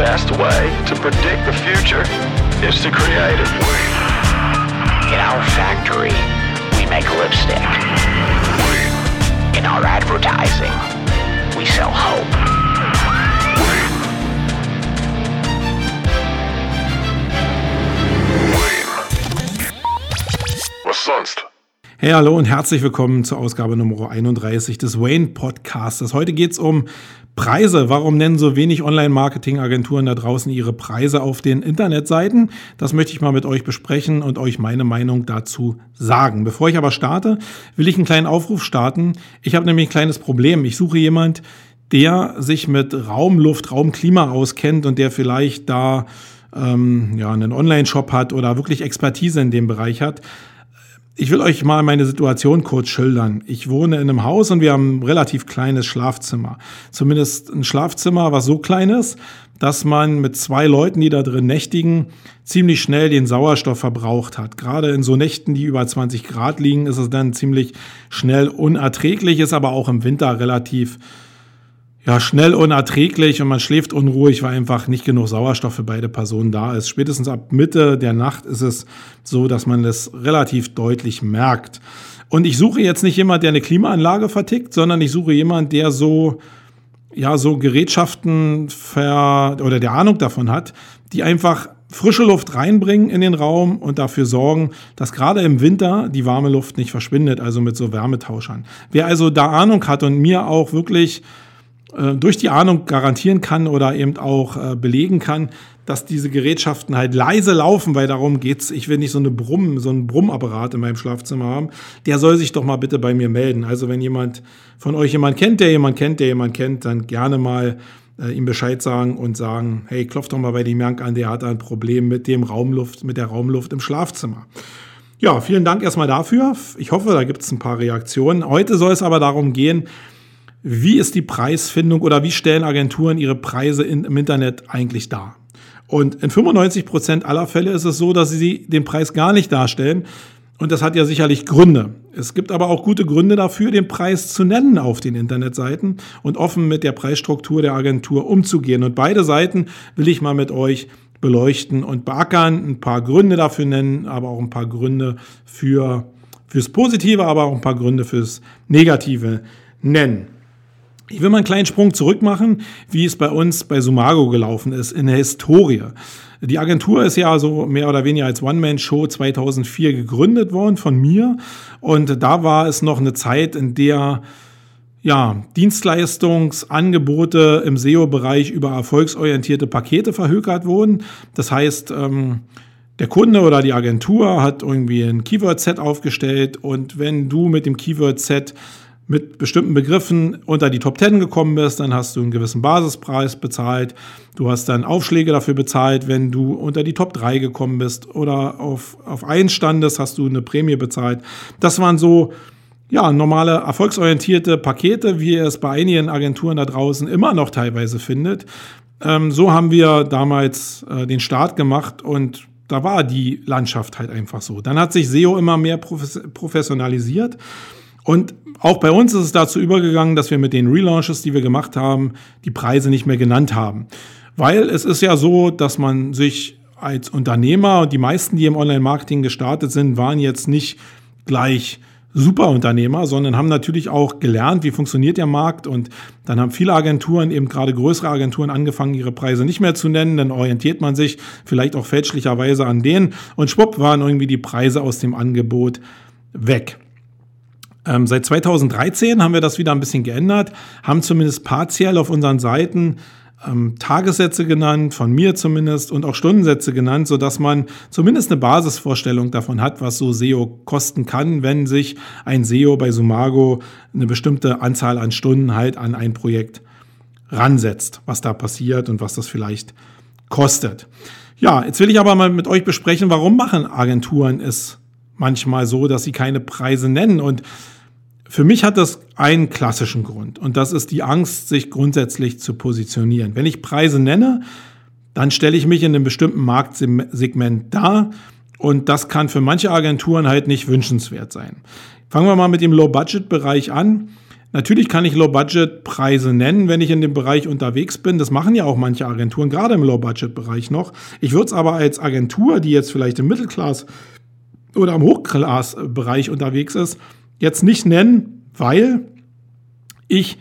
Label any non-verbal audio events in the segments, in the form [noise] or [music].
best way to predict the future is to create it. In our factory, we make lipstick. In our advertising, we sell hope. Was sonst? Hey, hallo und herzlich willkommen zur Ausgabe Nummer 31 des Wayne Podcasts. Heute geht es um Preise. Warum nennen so wenig Online-Marketing-Agenturen da draußen ihre Preise auf den Internetseiten? Das möchte ich mal mit euch besprechen und euch meine Meinung dazu sagen. Bevor ich aber starte, will ich einen kleinen Aufruf starten. Ich habe nämlich ein kleines Problem. Ich suche jemand, der sich mit Raumluft, Raumklima auskennt und der vielleicht da ähm, ja, einen Online-Shop hat oder wirklich Expertise in dem Bereich hat. Ich will euch mal meine Situation kurz schildern. Ich wohne in einem Haus und wir haben ein relativ kleines Schlafzimmer. Zumindest ein Schlafzimmer, was so klein ist, dass man mit zwei Leuten, die da drin nächtigen, ziemlich schnell den Sauerstoff verbraucht hat. Gerade in so Nächten, die über 20 Grad liegen, ist es dann ziemlich schnell unerträglich, ist aber auch im Winter relativ ja, schnell unerträglich und man schläft unruhig, weil einfach nicht genug Sauerstoff für beide Personen da ist. Spätestens ab Mitte der Nacht ist es so, dass man das relativ deutlich merkt. Und ich suche jetzt nicht jemand, der eine Klimaanlage vertickt, sondern ich suche jemand, der so, ja, so Gerätschaften ver oder der Ahnung davon hat, die einfach frische Luft reinbringen in den Raum und dafür sorgen, dass gerade im Winter die warme Luft nicht verschwindet, also mit so Wärmetauschern. Wer also da Ahnung hat und mir auch wirklich durch die Ahnung garantieren kann oder eben auch äh, belegen kann, dass diese Gerätschaften halt leise laufen, weil darum geht's. Ich will nicht so eine Brumm, so einen Brummapparat in meinem Schlafzimmer haben. Der soll sich doch mal bitte bei mir melden. Also wenn jemand von euch jemand kennt, der jemand kennt, der jemand kennt, dann gerne mal äh, ihm Bescheid sagen und sagen, hey, klopf doch mal bei dem Jank an, der hat ein Problem mit dem Raumluft, mit der Raumluft im Schlafzimmer. Ja, vielen Dank erstmal dafür. Ich hoffe, da gibt es ein paar Reaktionen. Heute soll es aber darum gehen, wie ist die Preisfindung oder wie stellen Agenturen ihre Preise in, im Internet eigentlich dar? Und in 95 Prozent aller Fälle ist es so, dass sie den Preis gar nicht darstellen. Und das hat ja sicherlich Gründe. Es gibt aber auch gute Gründe dafür, den Preis zu nennen auf den Internetseiten und offen mit der Preisstruktur der Agentur umzugehen. Und beide Seiten will ich mal mit euch beleuchten und beackern, ein paar Gründe dafür nennen, aber auch ein paar Gründe für, fürs Positive, aber auch ein paar Gründe fürs Negative nennen. Ich will mal einen kleinen Sprung zurück machen, wie es bei uns bei Sumago gelaufen ist in der Historie. Die Agentur ist ja so mehr oder weniger als One-Man-Show 2004 gegründet worden von mir. Und da war es noch eine Zeit, in der ja, Dienstleistungsangebote im SEO-Bereich über erfolgsorientierte Pakete verhökert wurden. Das heißt, ähm, der Kunde oder die Agentur hat irgendwie ein Keyword-Set aufgestellt und wenn du mit dem Keyword-Set mit bestimmten Begriffen unter die Top 10 gekommen bist, dann hast du einen gewissen Basispreis bezahlt. Du hast dann Aufschläge dafür bezahlt, wenn du unter die Top 3 gekommen bist oder auf, auf einen standest, hast du eine Prämie bezahlt. Das waren so, ja, normale erfolgsorientierte Pakete, wie ihr es bei einigen Agenturen da draußen immer noch teilweise findet. Ähm, so haben wir damals äh, den Start gemacht und da war die Landschaft halt einfach so. Dann hat sich SEO immer mehr professionalisiert. Und auch bei uns ist es dazu übergegangen, dass wir mit den Relaunches, die wir gemacht haben, die Preise nicht mehr genannt haben. Weil es ist ja so, dass man sich als Unternehmer und die meisten, die im Online-Marketing gestartet sind, waren jetzt nicht gleich Superunternehmer, sondern haben natürlich auch gelernt, wie funktioniert der Markt. Und dann haben viele Agenturen, eben gerade größere Agenturen, angefangen, ihre Preise nicht mehr zu nennen. Dann orientiert man sich vielleicht auch fälschlicherweise an denen. Und schwupp waren irgendwie die Preise aus dem Angebot weg. Ähm, seit 2013 haben wir das wieder ein bisschen geändert, haben zumindest partiell auf unseren Seiten ähm, Tagessätze genannt, von mir zumindest, und auch Stundensätze genannt, sodass man zumindest eine Basisvorstellung davon hat, was so SEO kosten kann, wenn sich ein SEO bei Sumago eine bestimmte Anzahl an Stunden halt an ein Projekt ransetzt, was da passiert und was das vielleicht kostet. Ja, jetzt will ich aber mal mit euch besprechen, warum machen Agenturen es manchmal so, dass sie keine Preise nennen. Und für mich hat das einen klassischen Grund. Und das ist die Angst, sich grundsätzlich zu positionieren. Wenn ich Preise nenne, dann stelle ich mich in einem bestimmten Marktsegment dar. Und das kann für manche Agenturen halt nicht wünschenswert sein. Fangen wir mal mit dem Low-Budget-Bereich an. Natürlich kann ich Low-Budget-Preise nennen, wenn ich in dem Bereich unterwegs bin. Das machen ja auch manche Agenturen, gerade im Low-Budget-Bereich noch. Ich würde es aber als Agentur, die jetzt vielleicht im Mittelklass- oder im Hochklass-Bereich unterwegs ist, jetzt nicht nennen, weil ich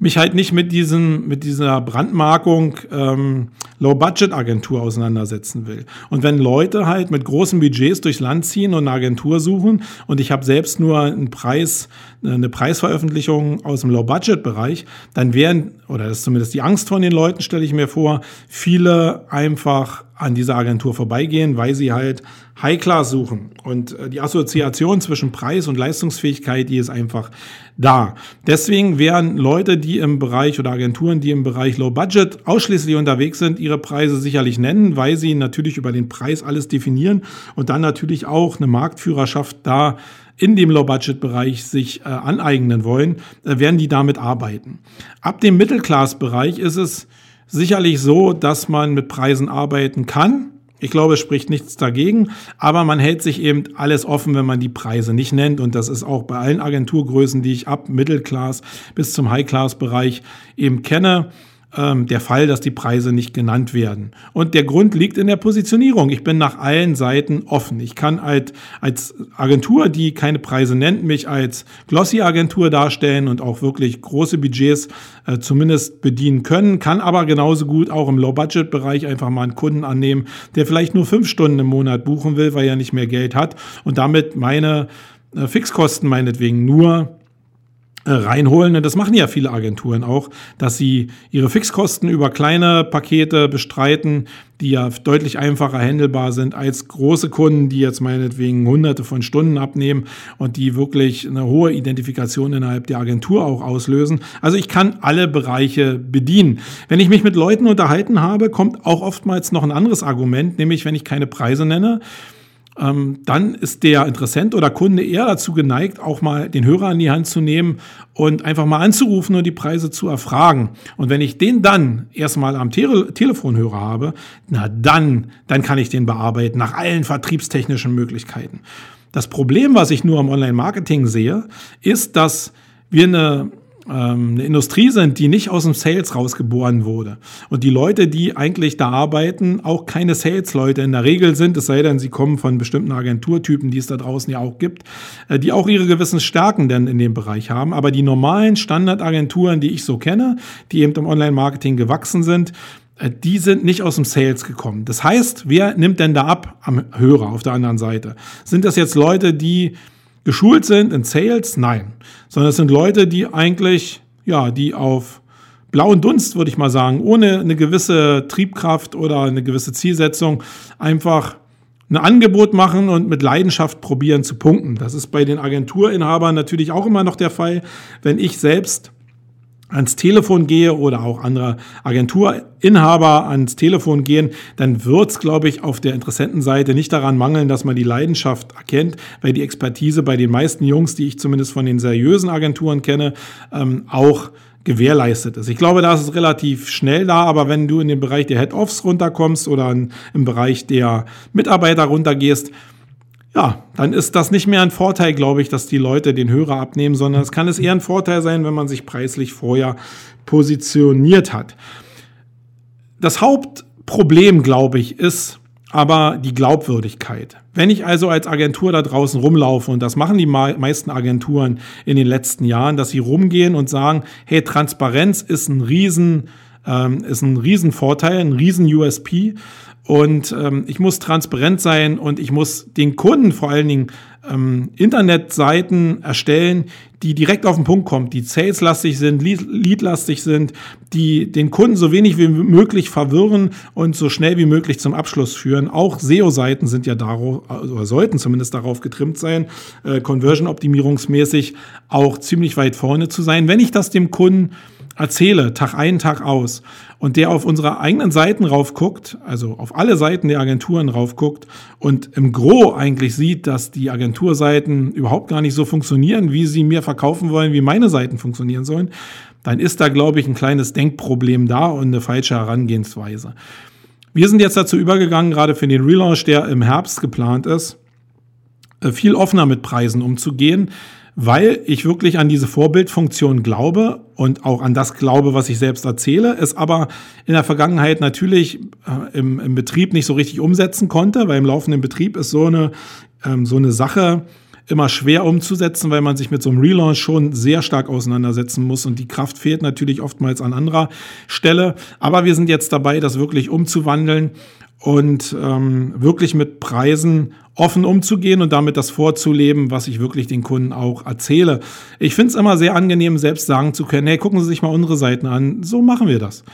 mich halt nicht mit diesem, mit dieser Brandmarkung ähm, Low-Budget-Agentur auseinandersetzen will. Und wenn Leute halt mit großen Budgets durchs Land ziehen und eine Agentur suchen und ich habe selbst nur einen Preis, eine Preisveröffentlichung aus dem Low-Budget-Bereich, dann wären, oder das ist zumindest die Angst von den Leuten, stelle ich mir vor, viele einfach an dieser Agentur vorbeigehen, weil sie halt High-Class suchen. Und äh, die Assoziation zwischen Preis und Leistungsfähigkeit, die ist einfach da. Deswegen wären Leute, die im Bereich oder Agenturen, die im Bereich Low Budget ausschließlich unterwegs sind, ihre Preise sicherlich nennen, weil sie natürlich über den Preis alles definieren und dann natürlich auch eine Marktführerschaft da in dem Low-Budget-Bereich sich äh, aneignen wollen, äh, werden die damit arbeiten. Ab dem Mittelklass-Bereich ist es sicherlich so, dass man mit Preisen arbeiten kann. Ich glaube, es spricht nichts dagegen, aber man hält sich eben alles offen, wenn man die Preise nicht nennt. Und das ist auch bei allen Agenturgrößen, die ich ab Mittelklass bis zum High-Class-Bereich eben kenne ähm, der Fall, dass die Preise nicht genannt werden. Und der Grund liegt in der Positionierung. Ich bin nach allen Seiten offen. Ich kann halt als Agentur, die keine Preise nennt, mich als Glossy-Agentur darstellen und auch wirklich große Budgets äh, zumindest bedienen können, kann aber genauso gut auch im Low-Budget-Bereich einfach mal einen Kunden annehmen, der vielleicht nur fünf Stunden im Monat buchen will, weil er nicht mehr Geld hat und damit meine äh, Fixkosten meinetwegen nur reinholen. Und das machen ja viele Agenturen auch, dass sie ihre Fixkosten über kleine Pakete bestreiten, die ja deutlich einfacher handelbar sind als große Kunden, die jetzt meinetwegen hunderte von Stunden abnehmen und die wirklich eine hohe Identifikation innerhalb der Agentur auch auslösen. Also ich kann alle Bereiche bedienen. Wenn ich mich mit Leuten unterhalten habe, kommt auch oftmals noch ein anderes Argument, nämlich wenn ich keine Preise nenne, dann ist der Interessent oder Kunde eher dazu geneigt, auch mal den Hörer in die Hand zu nehmen und einfach mal anzurufen und die Preise zu erfragen. Und wenn ich den dann erstmal am Tele Telefonhörer habe, na dann, dann kann ich den bearbeiten nach allen vertriebstechnischen Möglichkeiten. Das Problem, was ich nur im Online-Marketing sehe, ist, dass wir eine ähm, eine Industrie sind, die nicht aus dem Sales rausgeboren wurde. Und die Leute, die eigentlich da arbeiten, auch keine Sales-Leute in der Regel sind, es sei denn, sie kommen von bestimmten Agenturtypen, die es da draußen ja auch gibt, äh, die auch ihre gewissen Stärken denn in dem Bereich haben. Aber die normalen Standardagenturen, die ich so kenne, die eben im Online-Marketing gewachsen sind, äh, die sind nicht aus dem Sales gekommen. Das heißt, wer nimmt denn da ab am Hörer auf der anderen Seite? Sind das jetzt Leute, die geschult sind in Sales? Nein. Sondern es sind Leute, die eigentlich, ja, die auf blauen Dunst, würde ich mal sagen, ohne eine gewisse Triebkraft oder eine gewisse Zielsetzung einfach ein Angebot machen und mit Leidenschaft probieren zu punkten. Das ist bei den Agenturinhabern natürlich auch immer noch der Fall. Wenn ich selbst ans Telefon gehe oder auch andere Agenturinhaber ans Telefon gehen, dann wird es, glaube ich, auf der Interessentenseite nicht daran mangeln, dass man die Leidenschaft erkennt, weil die Expertise bei den meisten Jungs, die ich zumindest von den seriösen Agenturen kenne, ähm, auch gewährleistet ist. Ich glaube, da ist es relativ schnell da, aber wenn du in den Bereich der Head-Offs runterkommst oder im Bereich der Mitarbeiter runtergehst, ja, dann ist das nicht mehr ein Vorteil, glaube ich, dass die Leute den Hörer abnehmen, sondern es kann es eher ein Vorteil sein, wenn man sich preislich vorher positioniert hat. Das Hauptproblem, glaube ich, ist aber die Glaubwürdigkeit. Wenn ich also als Agentur da draußen rumlaufe, und das machen die meisten Agenturen in den letzten Jahren, dass sie rumgehen und sagen, hey, Transparenz ist ein riesen, ähm, ist ein Riesenvorteil, ein riesen USP. Und ähm, ich muss transparent sein und ich muss den Kunden vor allen Dingen ähm, Internetseiten erstellen, die direkt auf den Punkt kommen, die saleslastig sind, leadlastig sind, die den Kunden so wenig wie möglich verwirren und so schnell wie möglich zum Abschluss führen. Auch SEO-Seiten sind ja darauf, oder sollten zumindest darauf getrimmt sein, äh, Conversion-optimierungsmäßig auch ziemlich weit vorne zu sein. Wenn ich das dem Kunden erzähle, Tag ein, Tag aus, und der auf unsere eigenen Seiten raufguckt, also auf alle Seiten der Agenturen raufguckt und im Gro eigentlich sieht, dass die Agenturseiten überhaupt gar nicht so funktionieren, wie sie mir verkaufen wollen, wie meine Seiten funktionieren sollen, dann ist da, glaube ich, ein kleines Denkproblem da und eine falsche Herangehensweise. Wir sind jetzt dazu übergegangen, gerade für den Relaunch, der im Herbst geplant ist, äh, viel offener mit Preisen umzugehen. Weil ich wirklich an diese Vorbildfunktion glaube und auch an das glaube, was ich selbst erzähle, es aber in der Vergangenheit natürlich äh, im, im, Betrieb nicht so richtig umsetzen konnte, weil im laufenden Betrieb ist so eine, ähm, so eine Sache immer schwer umzusetzen, weil man sich mit so einem Relaunch schon sehr stark auseinandersetzen muss und die Kraft fehlt natürlich oftmals an anderer Stelle. Aber wir sind jetzt dabei, das wirklich umzuwandeln und ähm, wirklich mit Preisen offen umzugehen und damit das vorzuleben, was ich wirklich den Kunden auch erzähle. Ich finde es immer sehr angenehm, selbst sagen zu können, hey, gucken Sie sich mal unsere Seiten an, so machen wir das.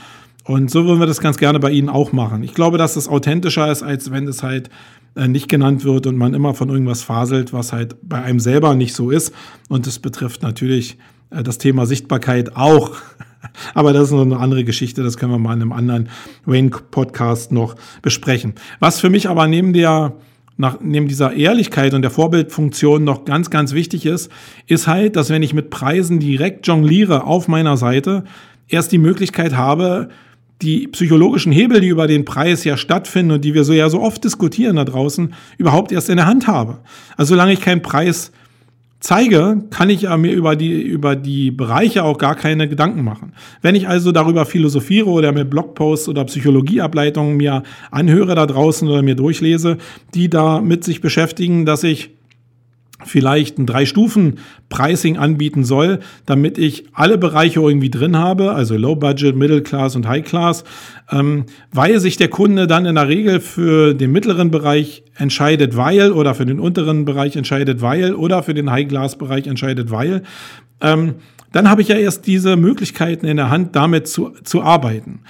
Und so würden wir das ganz gerne bei Ihnen auch machen. Ich glaube, dass das authentischer ist, als wenn es halt äh, nicht genannt wird und man immer von irgendwas faselt, was halt bei einem selber nicht so ist. Und das betrifft natürlich das Thema Sichtbarkeit auch. [laughs] Aber das ist noch eine andere Geschichte, das können wir mal in einem anderen Wayne-Podcast noch besprechen. Was für mich aber neben der nach, neben dieser Ehrlichkeit und der Vorbildfunktion noch ganz, ganz wichtig ist, ist halt, dass wenn ich mit Preisen direkt jongliere auf meiner Seite, erst die Möglichkeit habe, die psychologischen Hebel, die über den Preis ja stattfinden und die wir so ja so oft diskutieren da draußen, überhaupt erst in der Hand habe. Also solange ich keinen Preis zeige, kann ich mir über die, über die Bereiche auch gar keine Gedanken machen. Wenn ich also darüber philosophiere oder mir Blogposts oder Psychologieableitungen mir anhöre da draußen oder mir durchlese, die da mit sich beschäftigen, dass ich vielleicht ein Drei-Stufen-Pricing anbieten soll, damit ich alle Bereiche irgendwie drin habe, also Low Budget, Middle Class und High Class, ähm, weil sich der Kunde dann in der Regel für den mittleren Bereich entscheidet, weil oder für den unteren Bereich entscheidet, weil oder für den High Class Bereich entscheidet, weil. Ähm, dann habe ich ja erst diese Möglichkeiten in der Hand, damit zu, zu arbeiten.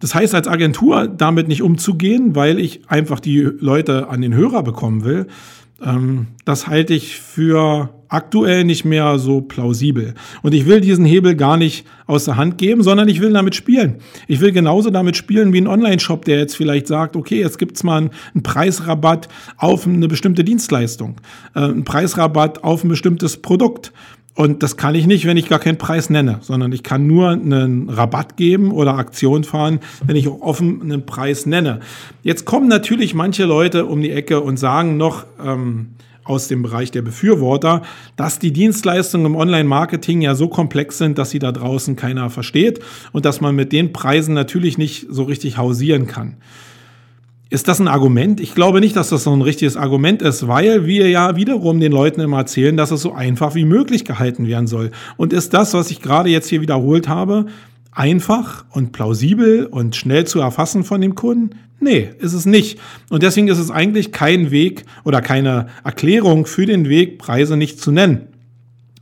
Das heißt, als Agentur damit nicht umzugehen, weil ich einfach die Leute an den Hörer bekommen will, das halte ich für aktuell nicht mehr so plausibel. Und ich will diesen Hebel gar nicht aus der Hand geben, sondern ich will damit spielen. Ich will genauso damit spielen wie ein Online-Shop, der jetzt vielleicht sagt, okay, jetzt gibt's mal einen, einen Preisrabatt auf eine bestimmte Dienstleistung, äh, einen Preisrabatt auf ein bestimmtes Produkt. Und das kann ich nicht, wenn ich gar keinen Preis nenne, sondern ich kann nur einen Rabatt geben oder Aktion fahren, wenn ich auch offen einen Preis nenne. Jetzt kommen natürlich manche Leute um die Ecke und sagen noch ähm, aus dem Bereich der Befürworter, dass die Dienstleistungen im Online-Marketing ja so komplex sind, dass sie da draußen keiner versteht und dass man mit den Preisen natürlich nicht so richtig hausieren kann. Ist das ein Argument? Ich glaube nicht, dass das so ein richtiges Argument ist, weil wir ja wiederum den Leuten immer erzählen, dass es so einfach wie möglich gehalten werden soll. Und ist das, was ich gerade jetzt hier wiederholt habe, einfach und plausibel und schnell zu erfassen von dem Kunden? Nee, ist es nicht. Und deswegen ist es eigentlich kein Weg oder keine Erklärung für den Weg, Preise nicht zu nennen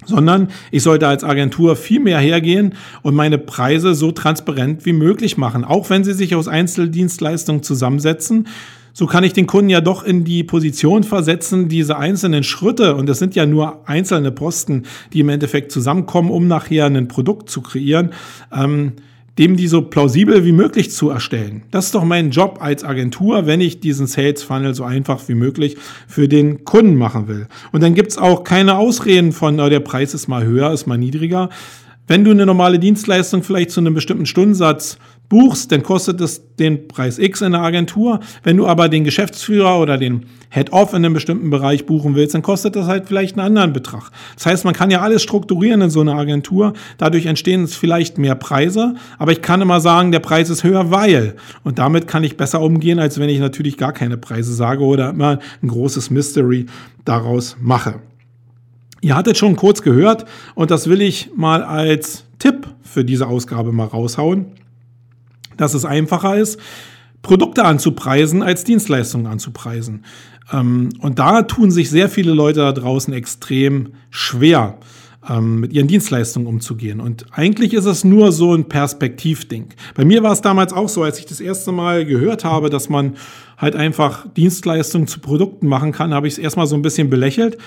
sondern ich sollte als Agentur viel mehr hergehen und meine Preise so transparent wie möglich machen, auch wenn sie sich aus Einzeldienstleistungen zusammensetzen. So kann ich den Kunden ja doch in die Position versetzen, diese einzelnen Schritte, und das sind ja nur einzelne Posten, die im Endeffekt zusammenkommen, um nachher ein Produkt zu kreieren, ähm, dem die so plausibel wie möglich zu erstellen. Das ist doch mein Job als Agentur, wenn ich diesen Sales Funnel so einfach wie möglich für den Kunden machen will. Und dann gibt's auch keine Ausreden von, oh, der Preis ist mal höher, ist mal niedriger. Wenn du eine normale Dienstleistung vielleicht zu einem bestimmten Stundensatz buchst, dann kostet es den Preis X in der Agentur. Wenn du aber den Geschäftsführer oder den Head-Off in einem bestimmten Bereich buchen willst, dann kostet das halt vielleicht einen anderen Betrag. Das heißt, man kann ja alles strukturieren in so einer Agentur. Dadurch entstehen es vielleicht mehr Preise, aber ich kann immer sagen, der Preis ist höher, weil. Und damit kann ich besser umgehen, als wenn ich natürlich gar keine Preise sage oder immer ein großes Mystery daraus mache. Ihr hattet schon kurz gehört und das will ich mal als Tipp für diese Ausgabe mal raushauen dass es einfacher ist, Produkte anzupreisen als Dienstleistungen anzupreisen. Ähm, und da tun sich sehr viele Leute da draußen extrem schwer, ähm, mit ihren Dienstleistungen umzugehen. Und eigentlich ist es nur so ein Perspektivding. Bei mir war es damals auch so, als ich das erste Mal gehört habe, dass man halt einfach Dienstleistungen zu Produkten machen kann, habe ich es erstmal so ein bisschen belächelt,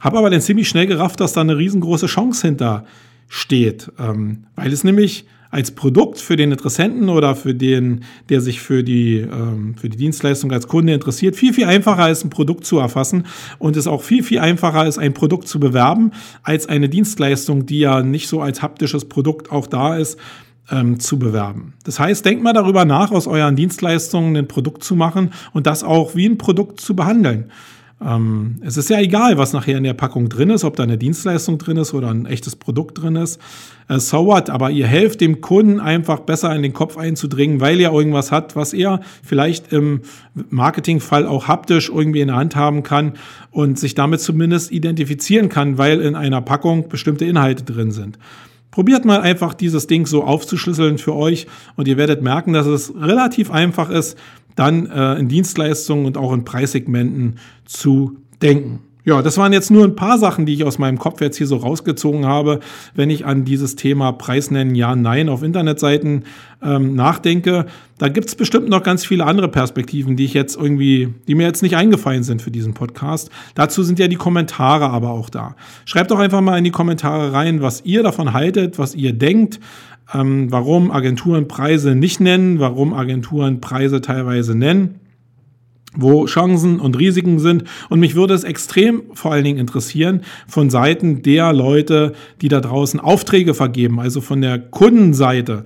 habe aber dann ziemlich schnell gerafft, dass da eine riesengroße Chance hinter steht, ähm, weil es nämlich als Produkt für den Interessenten oder für den, der sich für die, ähm, für die Dienstleistung als Kunde interessiert, viel, viel einfacher ist, ein Produkt zu erfassen und es auch viel, viel einfacher ist, ein Produkt zu bewerben, als eine Dienstleistung, die ja nicht so als haptisches Produkt auch da ist, ähm, zu bewerben. Das heißt, denkt mal darüber nach, aus euren Dienstleistungen ein Produkt zu machen und das auch wie ein Produkt zu behandeln. Ähm, es ist ja egal, was nachher in der Packung drin ist, ob da eine Dienstleistung drin ist oder ein echtes Produkt drin ist. Äh, so what? Aber ihr helft dem Kunden einfach besser in den Kopf einzudringen, weil er irgendwas hat, was er vielleicht im Marketingfall auch haptisch irgendwie in der Hand haben kann und sich damit zumindest identifizieren kann, weil in einer Packung bestimmte Inhalte drin sind. Probiert mal einfach dieses Ding so aufzuschlüsseln für euch und ihr werdet merken, dass es relativ einfach ist, dann äh, in Dienstleistungen und auch in Preissegmenten zu denken. Ja, das waren jetzt nur ein paar Sachen, die ich aus meinem Kopf jetzt hier so rausgezogen habe, wenn ich an dieses Thema Preis nennen, ja, nein auf Internetseiten ähm, nachdenke. Da gibt's bestimmt noch ganz viele andere Perspektiven, die ich jetzt irgendwie, die mir jetzt nicht eingefallen sind für diesen Podcast. Dazu sind ja die Kommentare aber auch da. Schreibt doch einfach mal in die Kommentare rein, was ihr davon haltet, was ihr denkt ähm, warum Agenturen Preise nicht nennen, warum Agenturen Preise teilweise nennen wo Chancen und Risiken sind. Und mich würde es extrem vor allen Dingen interessieren von Seiten der Leute, die da draußen Aufträge vergeben, also von der Kundenseite,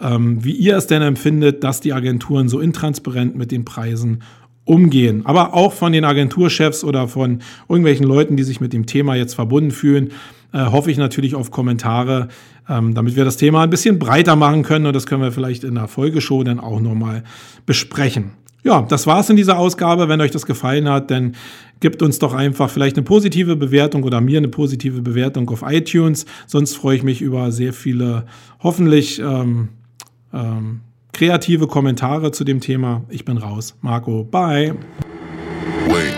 ähm, wie ihr es denn empfindet, dass die Agenturen so intransparent mit den Preisen umgehen. Aber auch von den Agenturchefs oder von irgendwelchen Leuten, die sich mit dem Thema jetzt verbunden fühlen äh, hoffe ich natürlich auf Kommentare, ähm, damit wir das Thema ein bisschen breiter machen können und das können wir vielleicht in der Folgeshow dann auch nochmal besprechen. Ja, das war's in dieser Ausgabe. Wenn euch das gefallen hat, dann gebt uns doch einfach vielleicht eine positive Bewertung oder mir eine positive Bewertung auf iTunes. Sonst freue ich mich über sehr viele, hoffentlich ähm, ähm, kreative Kommentare zu dem Thema. Ich bin raus. Marco, bye. Wait.